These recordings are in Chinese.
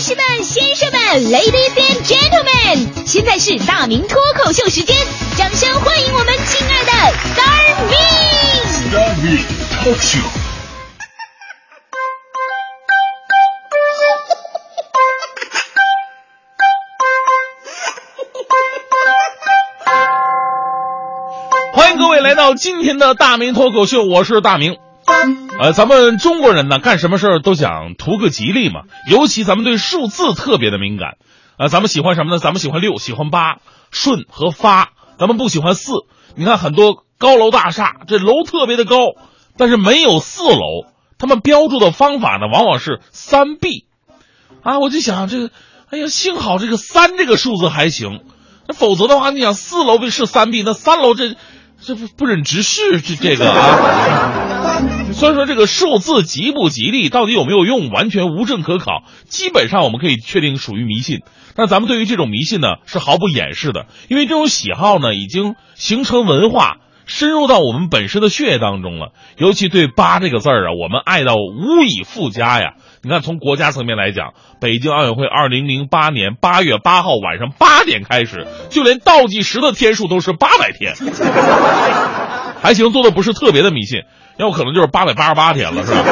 女士们、先生们，Ladies and Gentlemen，现在是大明脱口秀时间，掌声欢迎我们亲爱的 Star Me！Star Me Talk Show。欢迎各位来到今天的大明脱口秀，我是大明。呃，咱们中国人呢，干什么事儿都想图个吉利嘛，尤其咱们对数字特别的敏感。啊、咱们喜欢什么呢？咱们喜欢六，喜欢八，顺和发，咱们不喜欢四。你看很多高楼大厦，这楼特别的高，但是没有四楼，他们标注的方法呢，往往是三 B。啊，我就想这个，哎呀，幸好这个三这个数字还行，那否则的话，你想四楼是三 B，那三楼这这不不忍直视这这个啊。所以说这个数字吉不吉利，到底有没有用，完全无证可考。基本上我们可以确定属于迷信。但咱们对于这种迷信呢，是毫不掩饰的，因为这种喜好呢，已经形成文化，深入到我们本身的血液当中了。尤其对八这个字儿啊，我们爱到无以复加呀。你看，从国家层面来讲，北京奥运会二零零八年八月八号晚上八点开始，就连倒计时的天数都是八百天。还行，做的不是特别的迷信，要不可能就是八百八十八天了，是吧？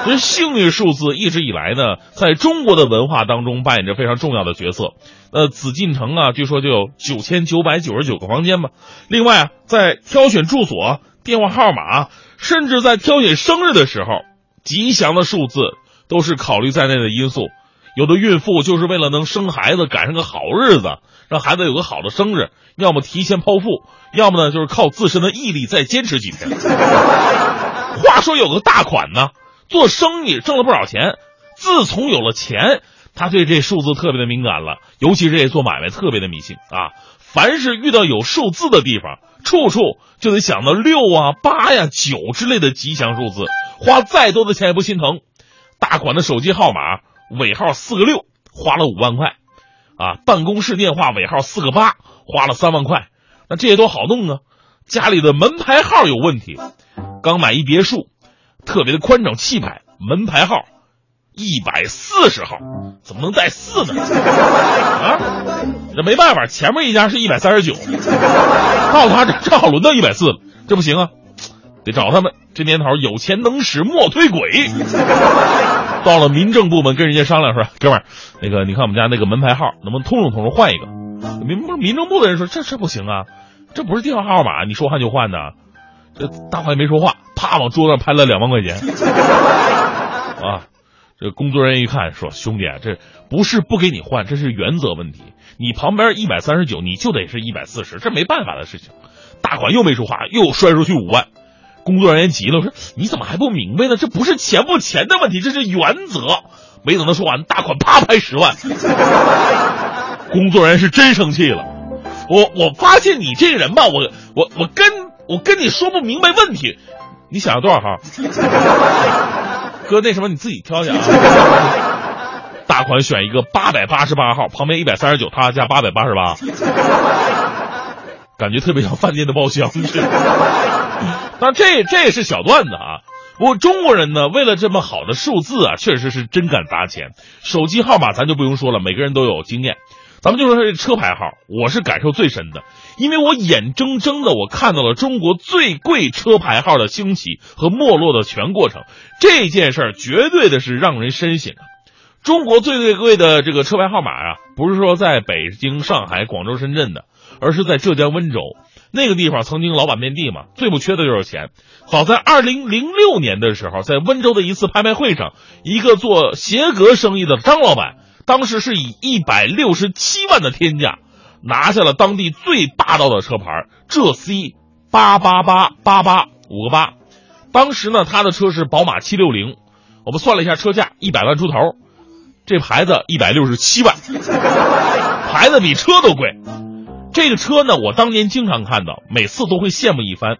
所以幸运数字一直以来呢，在中国的文化当中扮演着非常重要的角色。呃，紫禁城啊，据说就有九千九百九十九个房间吧。另外啊，在挑选住所、电话号码，甚至在挑选生日的时候，吉祥的数字都是考虑在内的因素。有的孕妇就是为了能生孩子，赶上个好日子，让孩子有个好的生日，要么提前剖腹，要么呢就是靠自身的毅力再坚持几天。话说有个大款呢，做生意挣了不少钱，自从有了钱，他对这数字特别的敏感了，尤其是这做买卖特别的迷信啊。凡是遇到有数字的地方，处处就得想到六啊、八呀、九之类的吉祥数字，花再多的钱也不心疼。大款的手机号码。尾号四个六，花了五万块，啊，办公室电话尾号四个八，花了三万块，那这些都好弄啊。家里的门牌号有问题，刚买一别墅，特别的宽敞气派，门牌号一百四十号，怎么能带四呢？啊，这没办法，前面一家是一百三十九，到他这正好轮到一百四了，这不行啊，得找他们。这年头有钱能使磨推鬼。到了民政部门跟人家商量说：“哥们儿，那个你看我们家那个门牌号能不能通融通融换一个？”民不是民政部的人说：“这这不行啊，这不是电话号码，你说换就换的。”这大款也没说话，啪往桌上拍了两万块钱。啊，这工作人员一看说：“兄弟，这不是不给你换，这是原则问题。你旁边一百三十九，你就得是一百四十，这没办法的事情。”大款又没说话，又摔出去五万。工作人员急了，说：“你怎么还不明白呢？这不是钱不钱的问题，这是原则。”没等他说完，大款啪拍十万。工作人员是真生气了。我我发现你这个人吧，我我我跟我跟你说不明白问题。你想要多少号？哥，那什么你自己挑去啊。大款选一个八百八十八号，旁边一百三十九，他加八百八十八，感觉特别像饭店的包厢似的。但这这也是小段子啊。不过中国人呢，为了这么好的数字啊，确实是真敢砸钱。手机号码咱就不用说了，每个人都有经验。咱们就说这车牌号，我是感受最深的，因为我眼睁睁的我看到了中国最贵车牌号的兴起和没落的全过程。这件事儿绝对的是让人深省啊。中国最最贵的这个车牌号码啊，不是说在北京、上海、广州、深圳的，而是在浙江温州。那个地方曾经老板遍地嘛，最不缺的就是钱。早在二零零六年的时候，在温州的一次拍卖会上，一个做鞋革生意的张老板，当时是以一百六十七万的天价，拿下了当地最霸道的车牌浙 C 八八八八八五个八。当时呢，他的车是宝马七六零，我们算了一下车价，一百万出头，这牌子一百六十七万，牌子比车都贵。这个车呢，我当年经常看到，每次都会羡慕一番。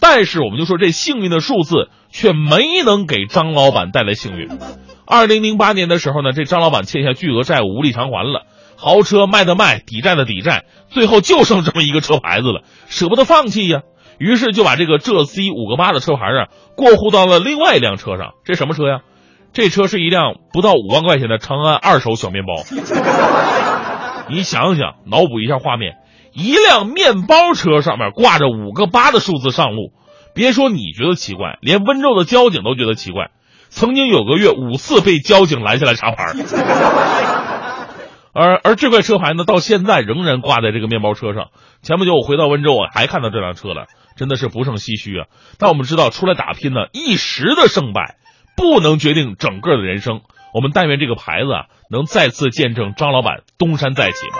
但是我们就说这幸运的数字却没能给张老板带来幸运。二零零八年的时候呢，这张老板欠下巨额债务，无力偿还了，豪车卖的卖，抵债的抵债，最后就剩这么一个车牌子了，舍不得放弃呀。于是就把这个浙 C 五个八的车牌啊过户到了另外一辆车上。这什么车呀？这车是一辆不到五万块钱的长安二手小面包。你想想，脑补一下画面，一辆面包车上面挂着五个八的数字上路，别说你觉得奇怪，连温州的交警都觉得奇怪。曾经有个月五次被交警拦下来查牌，而而这块车牌呢，到现在仍然挂在这个面包车上。前不久我回到温州，我还看到这辆车了，真的是不胜唏嘘啊。但我们知道，出来打拼呢，一时的胜败不能决定整个的人生。我们但愿这个牌子啊，能再次见证张老板东山再起吧。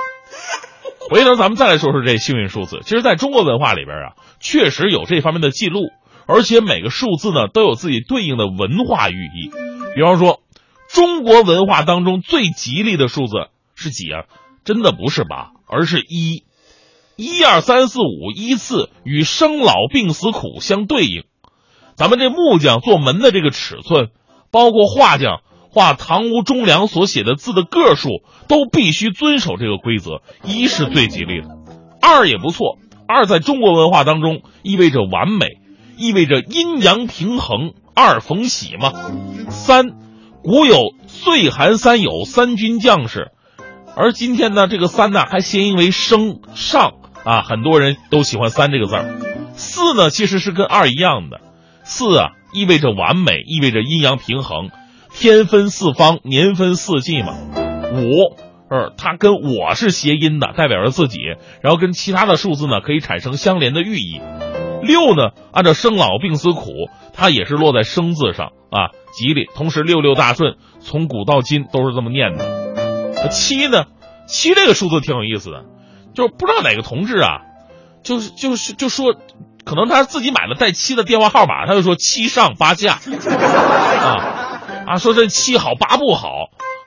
回头咱们再来说说这幸运数字。其实，在中国文化里边啊，确实有这方面的记录。而且每个数字呢都有自己对应的文化寓意，比方说，中国文化当中最吉利的数字是几啊？真的不是八，而是一，一二三四五依次与生老病死苦相对应。咱们这木匠做门的这个尺寸，包括画匠画堂屋中梁所写的字的个数，都必须遵守这个规则。一是最吉利的，二也不错，二在中国文化当中意味着完美。意味着阴阳平衡，二逢喜嘛。三，古有岁寒三友，三军将士，而今天呢，这个三呢还谐音为升上啊，很多人都喜欢三这个字儿。四呢其实是跟二一样的，四啊意味着完美，意味着阴阳平衡，天分四方，年分四季嘛。五，呃，它跟我是谐音的，代表着自己，然后跟其他的数字呢可以产生相连的寓意。六呢，按照生老病死苦，它也是落在生字上啊，吉利。同时六六大顺，从古到今都是这么念的。七呢，七这个数字挺有意思的，就是不知道哪个同志啊，就是就是就说，可能他自己买了带七的电话号码，他就说七上八下啊啊，说这七好八不好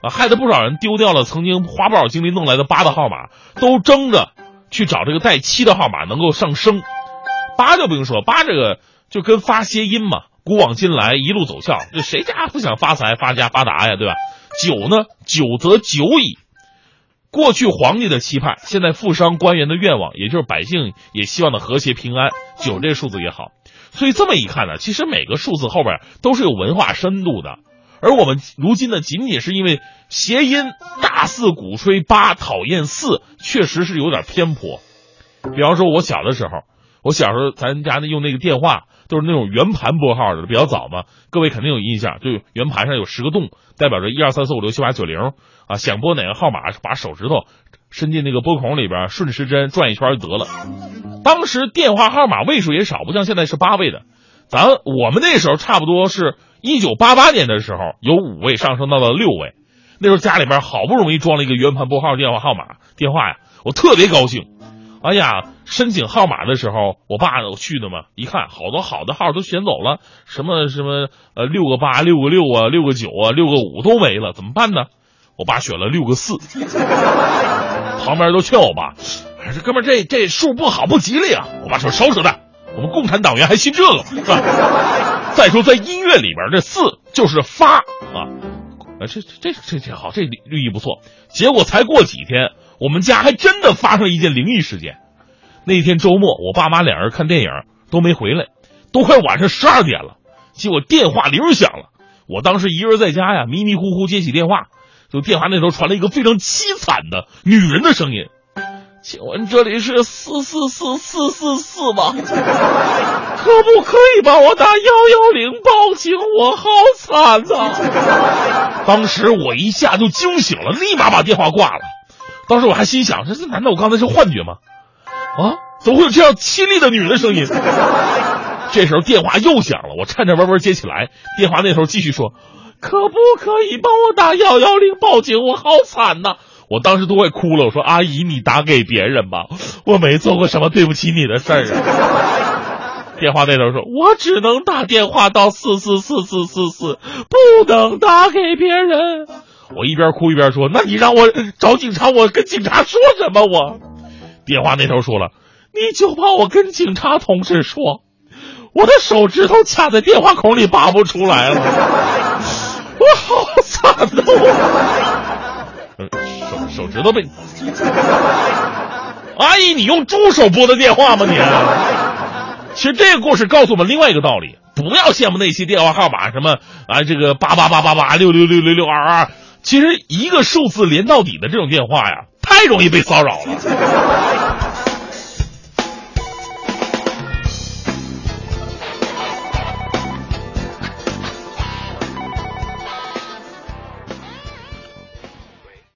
啊，害得不少人丢掉了曾经花不少精力弄来的八的号码，都争着去找这个带七的号码能够上升。八就不用说，八这个就跟发谐音嘛，古往今来一路走俏，这谁家不想发财、发家、发达呀，对吧？九呢，九则久矣。过去皇帝的期盼，现在富商官员的愿望，也就是百姓也希望的和谐平安。九这数字也好，所以这么一看呢，其实每个数字后边都是有文化深度的。而我们如今呢，仅仅是因为谐音大肆鼓吹八，讨厌四，确实是有点偏颇。比方说，我小的时候。我小时候，咱家那用那个电话都是那种圆盘拨号的，比较早嘛。各位肯定有印象，就圆盘上有十个洞，代表着一二三四五六七八九零啊。想拨哪个号码，把手指头伸进那个拨孔里边，顺时针转一圈就得了。当时电话号码位数也少，不像现在是八位的。咱我们那时候差不多是一九八八年的时候，有五位上升到了六位。那时候家里边好不容易装了一个圆盘拨号电话号码电话呀，我特别高兴。哎呀，申请号码的时候，我爸我去的嘛，一看好多好的号都选走了，什么什么呃六个八、六个六啊、六个九啊、六个五都没了，怎么办呢？我爸选了六个四，旁边都劝我爸，哎，这哥们这这数不好不吉利啊！我爸说少扯淡，我们共产党员还信这个？是吧？再说在音乐里边，这四就是发啊，啊这这这这好，这寓意不错。结果才过几天。我们家还真的发生一件灵异事件。那天周末，我爸妈两人看电影都没回来，都快晚上十二点了。结果电话铃响了，我当时一个人在家呀，迷迷糊糊接起电话，就电话那头传来一个非常凄惨的女人的声音：“请问这里是四四四四四四吗？可不可以帮我打幺幺零报警？我好惨呐！”当时我一下就惊醒了，立马把电话挂了。当时我还心想：这这难道我刚才是幻觉吗？啊，怎么会有这样凄厉的女人的声音？这时候电话又响了，我颤颤巍巍接起来，电话那头继续说：“可不可以帮我打幺幺零报警？我好惨呐！”我当时都快哭了。我说：“阿姨，你打给别人吧，我没做过什么对不起你的事儿。”电话那头说：“我只能打电话到四四四四四四，不能打给别人。”我一边哭一边说：“那你让我找警察，我跟警察说什么？”我电话那头说了：“你就把我跟警察同志说，我的手指头卡在电话孔里拔不出来了，我好惨呐！手指头被……阿姨，你用猪手拨的电话吗？你？其实这个故事告诉我们另外一个道理：不要羡慕那些电话号码，什么啊这个八八八八八六六六六六二二，其实一个数字连到底的这种电话呀，太容易被骚扰了。